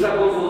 Os apóstolos